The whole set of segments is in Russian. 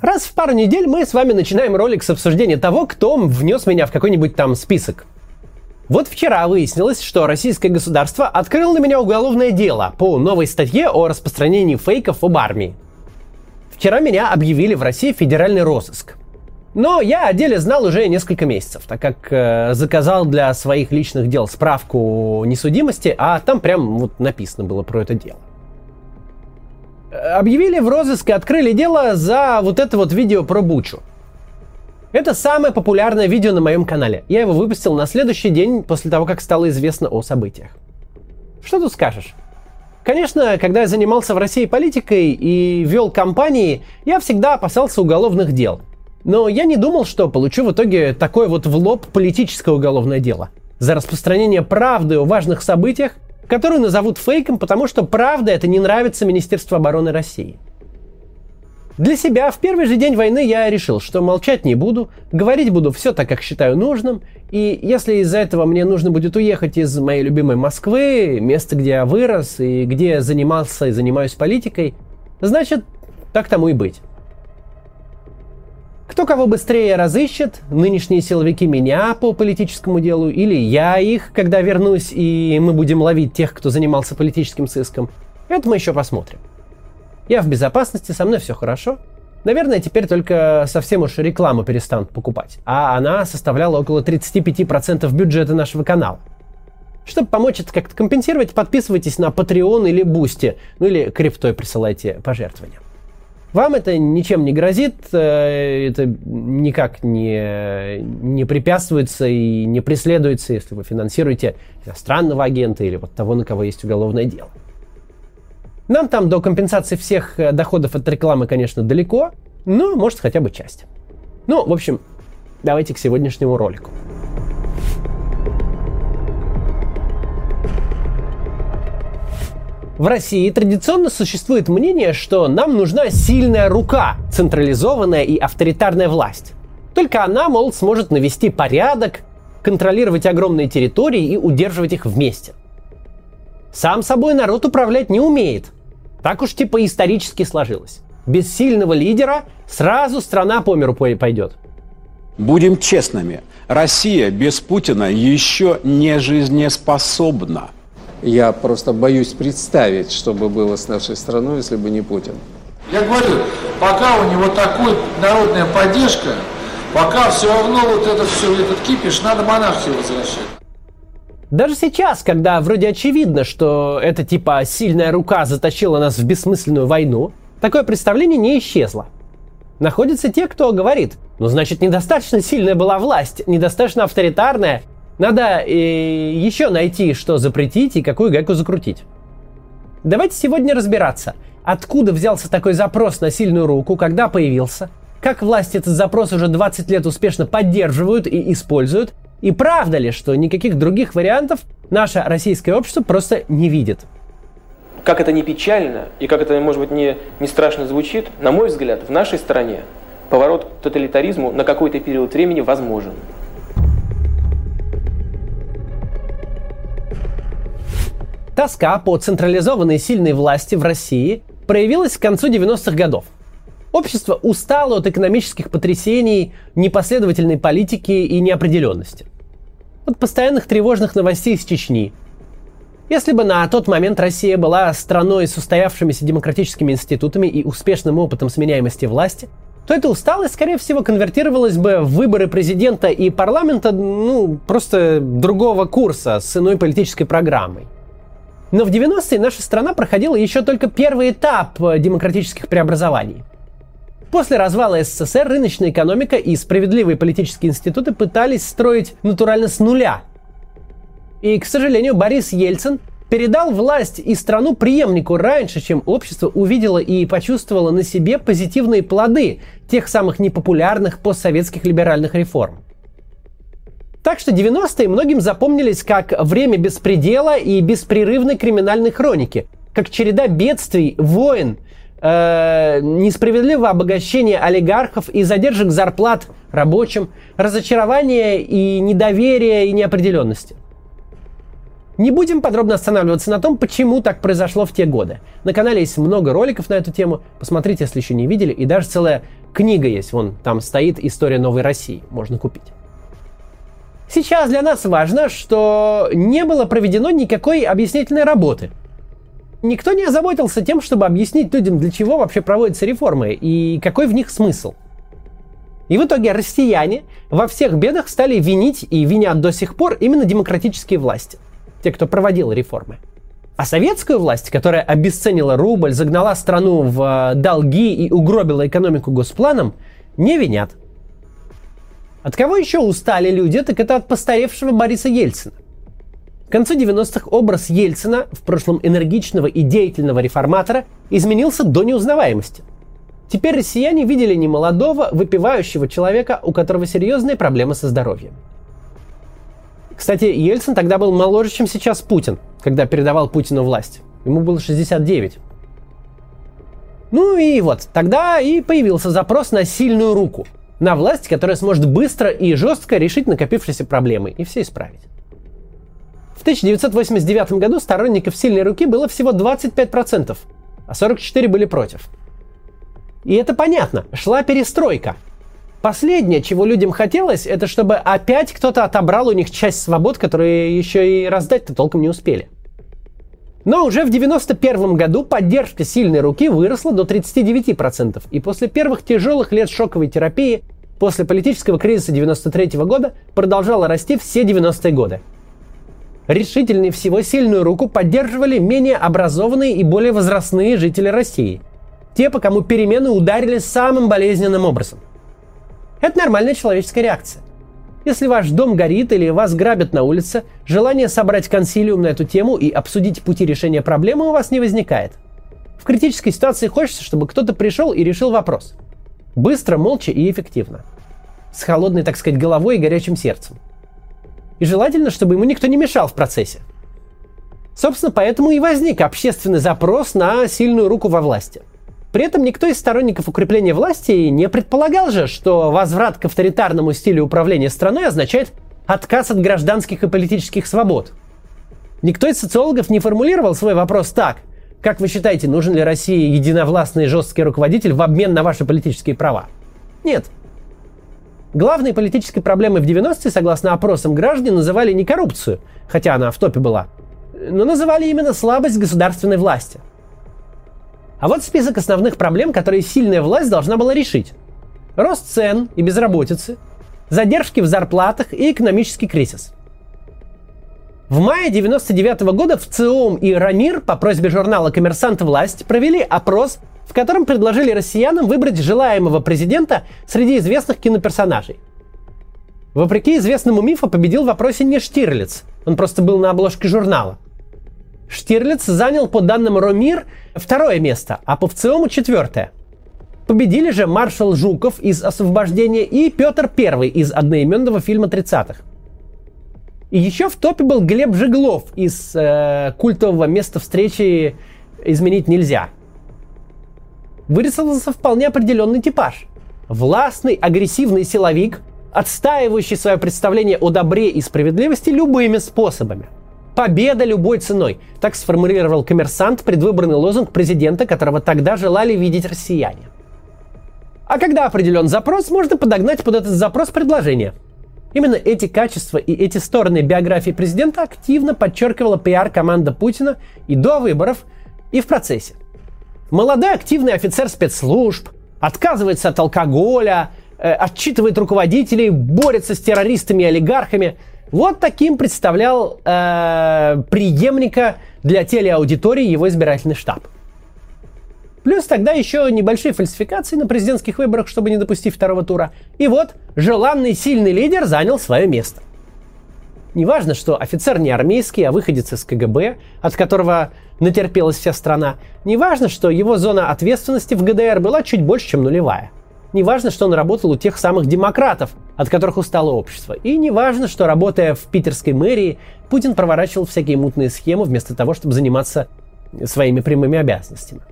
Раз в пару недель мы с вами начинаем ролик с обсуждения того, кто внес меня в какой-нибудь там список. Вот вчера выяснилось, что российское государство открыло на меня уголовное дело по новой статье о распространении фейков об армии. Вчера меня объявили в России федеральный розыск. Но я о деле знал уже несколько месяцев, так как э, заказал для своих личных дел справку несудимости, а там прям вот написано было про это дело объявили в розыск и открыли дело за вот это вот видео про Бучу. Это самое популярное видео на моем канале. Я его выпустил на следующий день после того, как стало известно о событиях. Что тут скажешь? Конечно, когда я занимался в России политикой и вел кампании, я всегда опасался уголовных дел. Но я не думал, что получу в итоге такое вот в лоб политическое уголовное дело. За распространение правды о важных событиях которую назовут фейком, потому что правда это не нравится Министерству обороны России. Для себя в первый же день войны я решил, что молчать не буду, говорить буду все так, как считаю нужным, и если из-за этого мне нужно будет уехать из моей любимой Москвы, места, где я вырос и где я занимался и занимаюсь политикой, значит, так тому и быть. Кто кого быстрее разыщет, нынешние силовики меня по политическому делу, или я их, когда вернусь, и мы будем ловить тех, кто занимался политическим сыском, это мы еще посмотрим. Я в безопасности, со мной все хорошо. Наверное, теперь только совсем уж рекламу перестанут покупать. А она составляла около 35% бюджета нашего канала. Чтобы помочь это как-то компенсировать, подписывайтесь на Patreon или Boosty, ну или криптой присылайте пожертвования. Вам это ничем не грозит, э, это никак не, не препятствуется и не преследуется, если вы финансируете иностранного агента или вот того, на кого есть уголовное дело. Нам там до компенсации всех э, доходов от рекламы, конечно, далеко, но может хотя бы часть. Ну, в общем, давайте к сегодняшнему ролику. В России традиционно существует мнение, что нам нужна сильная рука, централизованная и авторитарная власть. Только она, мол, сможет навести порядок, контролировать огромные территории и удерживать их вместе. Сам собой народ управлять не умеет. Так уж типа исторически сложилось. Без сильного лидера сразу страна по миру пойдет. Будем честными, Россия без Путина еще не жизнеспособна. Я просто боюсь представить, что бы было с нашей страной, если бы не Путин. Я говорю, пока у него такой народная поддержка, пока все равно вот это все, этот кипиш, надо монархию возвращать. Даже сейчас, когда вроде очевидно, что эта типа сильная рука затащила нас в бессмысленную войну, такое представление не исчезло. Находятся те, кто говорит, ну значит недостаточно сильная была власть, недостаточно авторитарная, надо э, еще найти, что запретить и какую гайку закрутить. Давайте сегодня разбираться, откуда взялся такой запрос на сильную руку, когда появился, как власти этот запрос уже 20 лет успешно поддерживают и используют, и правда ли, что никаких других вариантов наше российское общество просто не видит. Как это не печально и как это, может быть, не, не страшно звучит, на мой взгляд, в нашей стране поворот к тоталитаризму на какой-то период времени возможен. Тоска по централизованной сильной власти в России проявилась к концу 90-х годов. Общество устало от экономических потрясений, непоследовательной политики и неопределенности. От постоянных тревожных новостей из Чечни. Если бы на тот момент Россия была страной с устоявшимися демократическими институтами и успешным опытом сменяемости власти, то эта усталость, скорее всего, конвертировалась бы в выборы президента и парламента, ну, просто другого курса с иной политической программой. Но в 90-е наша страна проходила еще только первый этап э, демократических преобразований. После развала СССР рыночная экономика и справедливые политические институты пытались строить натурально с нуля. И, к сожалению, Борис Ельцин передал власть и страну преемнику раньше, чем общество увидело и почувствовало на себе позитивные плоды тех самых непопулярных постсоветских либеральных реформ. Так что 90-е многим запомнились как время беспредела и беспрерывной криминальной хроники, как череда бедствий, войн, э, несправедливого обогащения олигархов и задержек зарплат рабочим, разочарования и недоверия и неопределенности. Не будем подробно останавливаться на том, почему так произошло в те годы. На канале есть много роликов на эту тему. Посмотрите, если еще не видели, и даже целая Книга есть, вон там стоит «История новой России», можно купить. Сейчас для нас важно, что не было проведено никакой объяснительной работы. Никто не озаботился тем, чтобы объяснить людям, для чего вообще проводятся реформы и какой в них смысл. И в итоге россияне во всех бедах стали винить и винят до сих пор именно демократические власти, те, кто проводил реформы. А советскую власть, которая обесценила рубль, загнала страну в э, долги и угробила экономику госпланом, не винят. От кого еще устали люди, так это от постаревшего Бориса Ельцина. К концу 90-х образ Ельцина, в прошлом энергичного и деятельного реформатора, изменился до неузнаваемости. Теперь россияне видели немолодого, выпивающего человека, у которого серьезные проблемы со здоровьем. Кстати, Ельцин тогда был моложе, чем сейчас Путин, когда передавал Путину власть. Ему было 69. Ну и вот, тогда и появился запрос на сильную руку. На власть, которая сможет быстро и жестко решить накопившиеся проблемы и все исправить. В 1989 году сторонников сильной руки было всего 25%, а 44 были против. И это понятно, шла перестройка – Последнее, чего людям хотелось, это чтобы опять кто-то отобрал у них часть свобод, которые еще и раздать-то толком не успели. Но уже в 1991 году поддержка сильной руки выросла до 39%, и после первых тяжелых лет шоковой терапии, после политического кризиса 1993 года, продолжала расти все 90-е годы. Решительнее всего сильную руку поддерживали менее образованные и более возрастные жители России. Те, по кому перемены ударили самым болезненным образом. Это нормальная человеческая реакция. Если ваш дом горит или вас грабят на улице, желание собрать консилиум на эту тему и обсудить пути решения проблемы у вас не возникает. В критической ситуации хочется, чтобы кто-то пришел и решил вопрос. Быстро, молча и эффективно. С холодной, так сказать, головой и горячим сердцем. И желательно, чтобы ему никто не мешал в процессе. Собственно, поэтому и возник общественный запрос на сильную руку во власти – при этом никто из сторонников укрепления власти не предполагал же, что возврат к авторитарному стилю управления страной означает отказ от гражданских и политических свобод. Никто из социологов не формулировал свой вопрос так. Как вы считаете, нужен ли России единовластный жесткий руководитель в обмен на ваши политические права? Нет. Главной политической проблемой в 90-е, согласно опросам граждан, называли не коррупцию, хотя она в топе была, но называли именно слабость государственной власти – а вот список основных проблем, которые сильная власть должна была решить. Рост цен и безработицы, задержки в зарплатах и экономический кризис. В мае 1999 года в ЦИОМ и РАМИР по просьбе журнала «Коммерсант. Власть» провели опрос, в котором предложили россиянам выбрать желаемого президента среди известных киноперсонажей. Вопреки известному мифу победил в вопросе не Штирлиц, он просто был на обложке журнала – Штирлиц занял по данным Ромир второе место, а по ВЦИОМу четвертое. Победили же маршал Жуков из «Освобождения» и Петр I из одноименного фильма 30-х. И еще в топе был Глеб Жиглов из э, культового места встречи «Изменить нельзя». Вырисовался вполне определенный типаж. Властный, агрессивный силовик, отстаивающий свое представление о добре и справедливости любыми способами – Победа любой ценой. Так сформулировал коммерсант предвыборный лозунг президента, которого тогда желали видеть россияне. А когда определен запрос, можно подогнать под этот запрос предложение. Именно эти качества и эти стороны биографии президента активно подчеркивала пиар-команда Путина и до выборов, и в процессе. Молодой активный офицер спецслужб, отказывается от алкоголя, э, отчитывает руководителей, борется с террористами и олигархами – вот таким представлял э, преемника для телеаудитории его избирательный штаб. Плюс тогда еще небольшие фальсификации на президентских выборах, чтобы не допустить второго тура. И вот желанный сильный лидер занял свое место. Неважно, что офицер не армейский, а выходец из КГБ, от которого натерпелась вся страна. Неважно, что его зона ответственности в ГДР была чуть больше, чем нулевая. Не важно, что он работал у тех самых демократов, от которых устало общество. И не важно, что работая в питерской мэрии, Путин проворачивал всякие мутные схемы вместо того, чтобы заниматься своими прямыми обязанностями.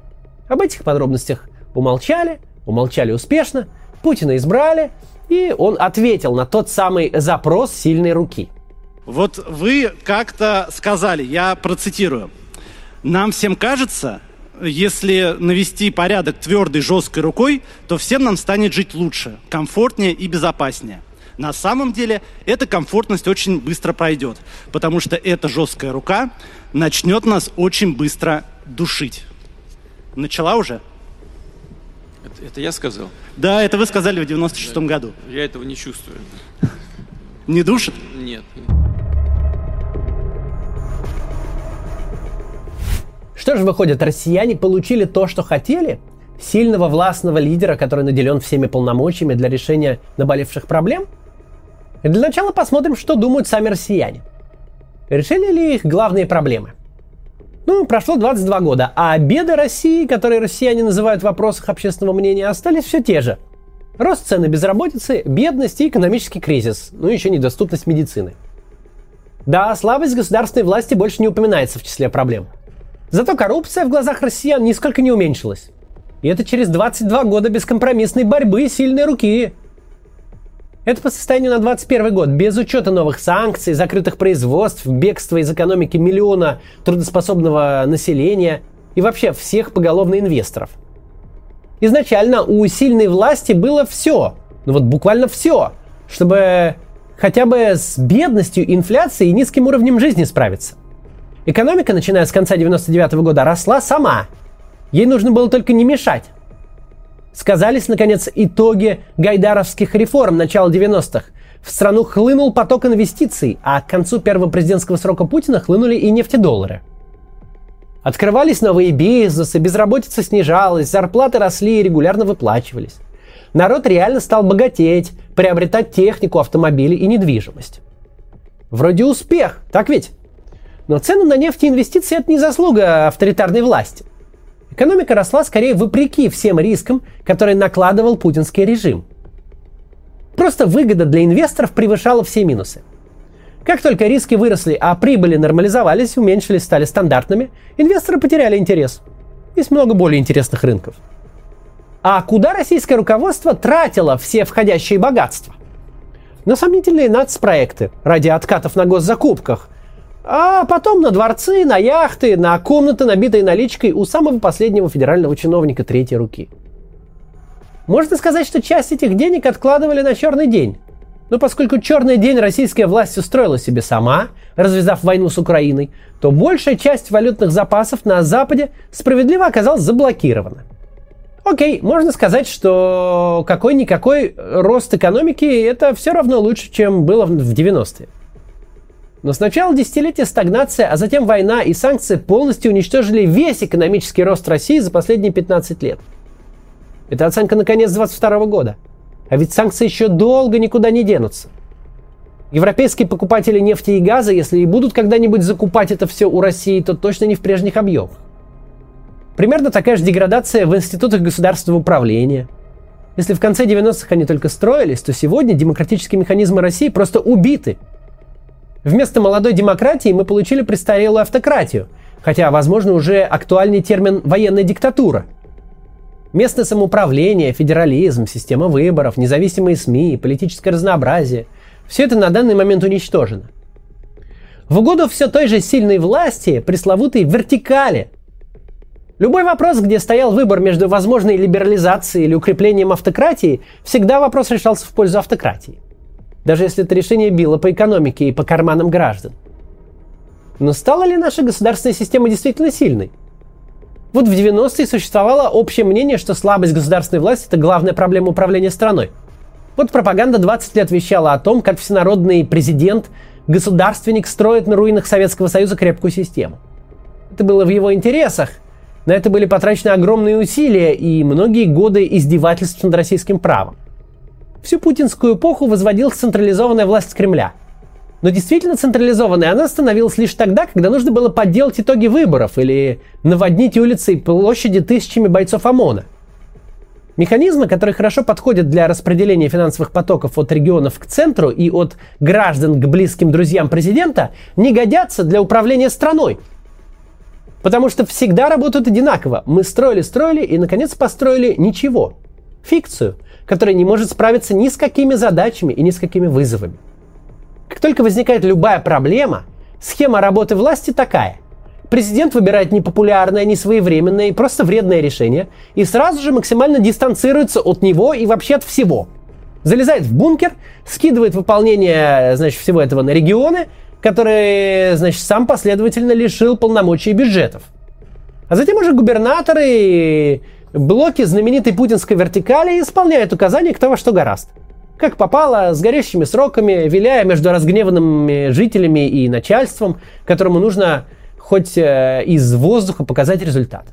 Об этих подробностях умолчали, умолчали успешно, Путина избрали, и он ответил на тот самый запрос сильной руки. Вот вы как-то сказали, я процитирую, нам всем кажется, если навести порядок твердой, жесткой рукой, то всем нам станет жить лучше, комфортнее и безопаснее. На самом деле эта комфортность очень быстро пройдет, потому что эта жесткая рука начнет нас очень быстро душить. Начала уже? Это, это я сказал? Да, это вы сказали в 96-м году. Я этого не чувствую. Не душит? Нет. Что же выходит, россияне получили то, что хотели? Сильного властного лидера, который наделен всеми полномочиями для решения наболевших проблем? И для начала посмотрим, что думают сами россияне. Решили ли их главные проблемы? Ну, прошло 22 года, а беды России, которые россияне называют в вопросах общественного мнения, остались все те же. Рост цены безработицы, бедность и экономический кризис, ну еще недоступность медицины. Да, слабость государственной власти больше не упоминается в числе проблем. Зато коррупция в глазах россиян нисколько не уменьшилась. И это через 22 года бескомпромиссной борьбы и сильной руки. Это по состоянию на 21 год, без учета новых санкций, закрытых производств, бегства из экономики миллиона трудоспособного населения и вообще всех поголовно инвесторов. Изначально у сильной власти было все, ну вот буквально все, чтобы хотя бы с бедностью, инфляцией и низким уровнем жизни справиться. Экономика, начиная с конца 99 года, росла сама. Ей нужно было только не мешать. Сказались, наконец, итоги гайдаровских реформ начала 90-х. В страну хлынул поток инвестиций, а к концу первого президентского срока Путина хлынули и нефтедоллары. Открывались новые бизнесы, безработица снижалась, зарплаты росли и регулярно выплачивались. Народ реально стал богатеть, приобретать технику, автомобили и недвижимость. Вроде успех, так ведь? Но цены на нефть и инвестиции – это не заслуга авторитарной власти – Экономика росла скорее вопреки всем рискам, которые накладывал путинский режим. Просто выгода для инвесторов превышала все минусы. Как только риски выросли, а прибыли нормализовались, уменьшились, стали стандартными, инвесторы потеряли интерес. Есть много более интересных рынков. А куда российское руководство тратило все входящие богатства? На сомнительные нацпроекты ради откатов на госзакупках, а потом на дворцы, на яхты, на комнаты, набитые наличкой у самого последнего федерального чиновника третьей руки. Можно сказать, что часть этих денег откладывали на черный день. Но поскольку черный день российская власть устроила себе сама, развязав войну с Украиной, то большая часть валютных запасов на Западе справедливо оказалась заблокирована. Окей, можно сказать, что какой-никакой рост экономики это все равно лучше, чем было в 90-е. Но сначала десятилетия стагнация, а затем война и санкции полностью уничтожили весь экономический рост России за последние 15 лет. Это оценка на конец 22 года. А ведь санкции еще долго никуда не денутся. Европейские покупатели нефти и газа, если и будут когда-нибудь закупать это все у России, то точно не в прежних объемах. Примерно такая же деградация в институтах государственного управления. Если в конце 90-х они только строились, то сегодня демократические механизмы России просто убиты – Вместо молодой демократии мы получили престарелую автократию, хотя, возможно, уже актуальный термин «военная диктатура». Местное самоуправление, федерализм, система выборов, независимые СМИ, политическое разнообразие – все это на данный момент уничтожено. В угоду все той же сильной власти, пресловутой вертикали. Любой вопрос, где стоял выбор между возможной либерализацией или укреплением автократии, всегда вопрос решался в пользу автократии даже если это решение било по экономике и по карманам граждан. Но стала ли наша государственная система действительно сильной? Вот в 90-е существовало общее мнение, что слабость государственной власти – это главная проблема управления страной. Вот пропаганда 20 лет вещала о том, как всенародный президент, государственник строит на руинах Советского Союза крепкую систему. Это было в его интересах. На это были потрачены огромные усилия и многие годы издевательств над российским правом. Всю путинскую эпоху возводилась централизованная власть Кремля. Но действительно централизованной она становилась лишь тогда, когда нужно было подделать итоги выборов или наводнить улицы и площади тысячами бойцов ОМОНа. Механизмы, которые хорошо подходят для распределения финансовых потоков от регионов к центру и от граждан к близким друзьям президента, не годятся для управления страной. Потому что всегда работают одинаково. Мы строили, строили и, наконец, построили ничего. Фикцию – которая не может справиться ни с какими задачами и ни с какими вызовами. Как только возникает любая проблема, схема работы власти такая. президент выбирает непопулярное, несвоевременное и просто вредное решение и сразу же максимально дистанцируется от него и вообще от всего. Залезает в бункер, скидывает выполнение значит, всего этого на регионы, которые значит, сам последовательно лишил полномочий и бюджетов. А затем уже губернаторы блоки знаменитой путинской вертикали исполняют указания кто во что гораст. Как попало, с горящими сроками, виляя между разгневанными жителями и начальством, которому нужно хоть э, из воздуха показать результат.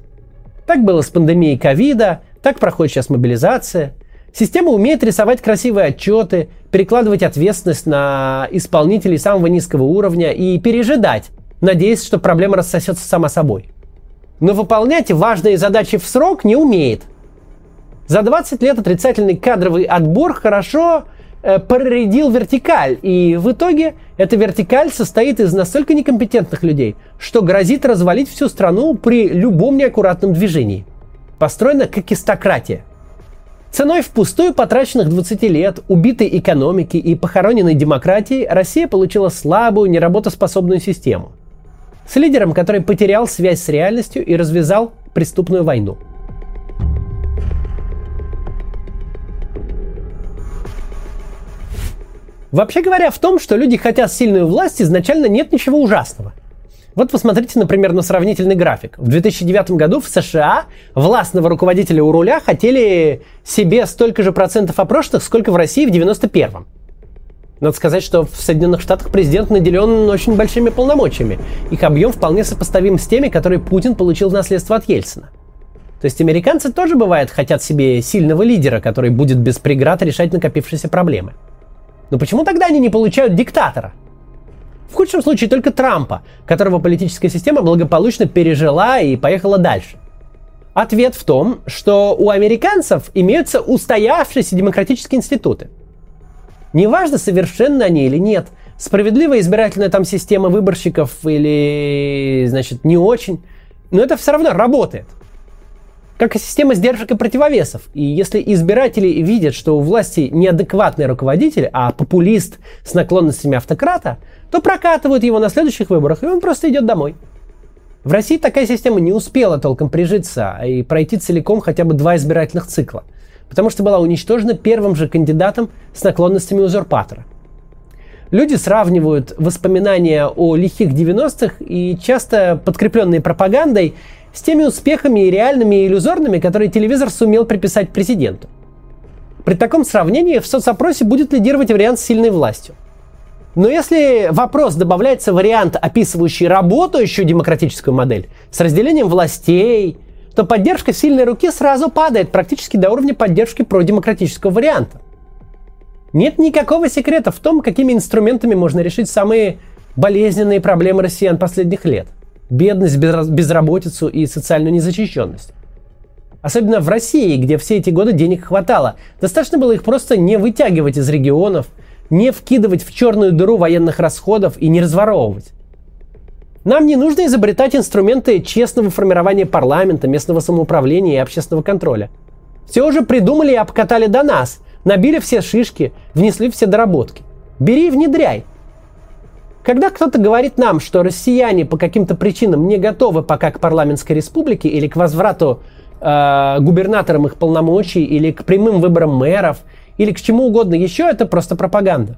Так было с пандемией ковида, так проходит сейчас мобилизация. Система умеет рисовать красивые отчеты, перекладывать ответственность на исполнителей самого низкого уровня и пережидать, надеясь, что проблема рассосется сама собой но выполнять важные задачи в срок не умеет. За 20 лет отрицательный кадровый отбор хорошо э, проредил вертикаль, и в итоге эта вертикаль состоит из настолько некомпетентных людей, что грозит развалить всю страну при любом неаккуратном движении. Построена как истократия. Ценой впустую потраченных 20 лет, убитой экономики и похороненной демократии Россия получила слабую, неработоспособную систему – с лидером, который потерял связь с реальностью и развязал преступную войну. Вообще говоря, в том, что люди хотят сильную власть, изначально нет ничего ужасного. Вот посмотрите, например, на сравнительный график. В 2009 году в США властного руководителя у руля хотели себе столько же процентов опрошенных, сколько в России в 91-м. Надо сказать, что в Соединенных Штатах президент наделен очень большими полномочиями. Их объем вполне сопоставим с теми, которые Путин получил в наследство от Ельцина. То есть американцы тоже, бывает, хотят себе сильного лидера, который будет без преград решать накопившиеся проблемы. Но почему тогда они не получают диктатора? В худшем случае только Трампа, которого политическая система благополучно пережила и поехала дальше. Ответ в том, что у американцев имеются устоявшиеся демократические институты – Неважно, совершенны они или нет, справедливая избирательная там система выборщиков или, значит, не очень, но это все равно работает. Как и система сдержек и противовесов. И если избиратели видят, что у власти неадекватный руководитель, а популист с наклонностями автократа, то прокатывают его на следующих выборах, и он просто идет домой. В России такая система не успела толком прижиться и пройти целиком хотя бы два избирательных цикла – потому что была уничтожена первым же кандидатом с наклонностями узурпатора. Люди сравнивают воспоминания о лихих 90-х и часто подкрепленные пропагандой с теми успехами и реальными и иллюзорными, которые телевизор сумел приписать президенту. При таком сравнении в соцопросе будет лидировать вариант с сильной властью. Но если в вопрос добавляется вариант, описывающий работающую демократическую модель с разделением властей, то поддержка сильной руки сразу падает практически до уровня поддержки продемократического варианта. Нет никакого секрета в том, какими инструментами можно решить самые болезненные проблемы россиян последних лет. Бедность, безработицу и социальную незащищенность. Особенно в России, где все эти годы денег хватало. Достаточно было их просто не вытягивать из регионов, не вкидывать в черную дыру военных расходов и не разворовывать. Нам не нужно изобретать инструменты честного формирования парламента, местного самоуправления и общественного контроля. Все уже придумали и обкатали до нас, набили все шишки, внесли все доработки. Бери и внедряй. Когда кто-то говорит нам, что россияне по каким-то причинам не готовы пока к парламентской республике или к возврату э, губернаторам их полномочий, или к прямым выборам мэров, или к чему угодно еще, это просто пропаганда.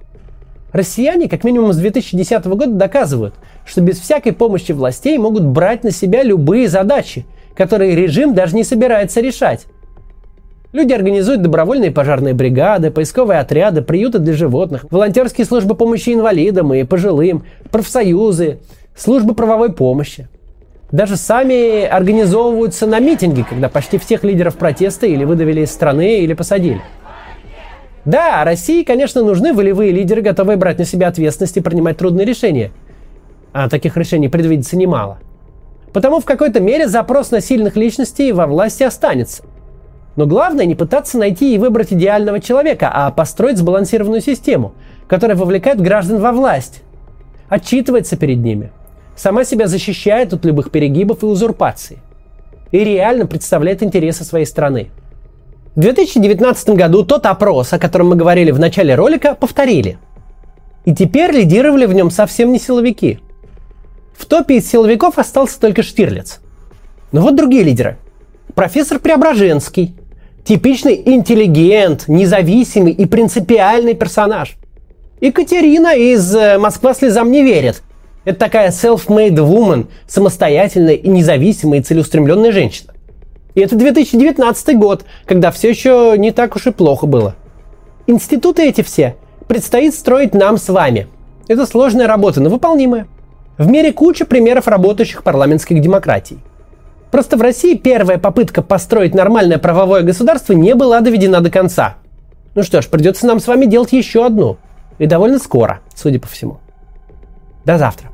Россияне, как минимум с 2010 года, доказывают, что без всякой помощи властей могут брать на себя любые задачи, которые режим даже не собирается решать. Люди организуют добровольные пожарные бригады, поисковые отряды, приюты для животных, волонтерские службы помощи инвалидам и пожилым, профсоюзы, службы правовой помощи. Даже сами организовываются на митинги, когда почти всех лидеров протеста или выдавили из страны, или посадили. Да, России, конечно, нужны волевые лидеры, готовые брать на себя ответственность и принимать трудные решения. А таких решений предвидится немало. Потому в какой-то мере запрос на сильных личностей во власти останется. Но главное не пытаться найти и выбрать идеального человека, а построить сбалансированную систему, которая вовлекает граждан во власть, отчитывается перед ними, сама себя защищает от любых перегибов и узурпаций и реально представляет интересы своей страны. В 2019 году тот опрос, о котором мы говорили в начале ролика, повторили. И теперь лидировали в нем совсем не силовики. В топе из силовиков остался только Штирлиц. Но вот другие лидеры. Профессор Преображенский. Типичный интеллигент, независимый и принципиальный персонаж. Екатерина из э, «Москва слезам не верит». Это такая self-made woman, самостоятельная и независимая и целеустремленная женщина. И это 2019 год, когда все еще не так уж и плохо было. Институты эти все предстоит строить нам с вами. Это сложная работа, но выполнимая. В мире куча примеров работающих парламентских демократий. Просто в России первая попытка построить нормальное правовое государство не была доведена до конца. Ну что ж, придется нам с вами делать еще одну. И довольно скоро, судя по всему. До завтра.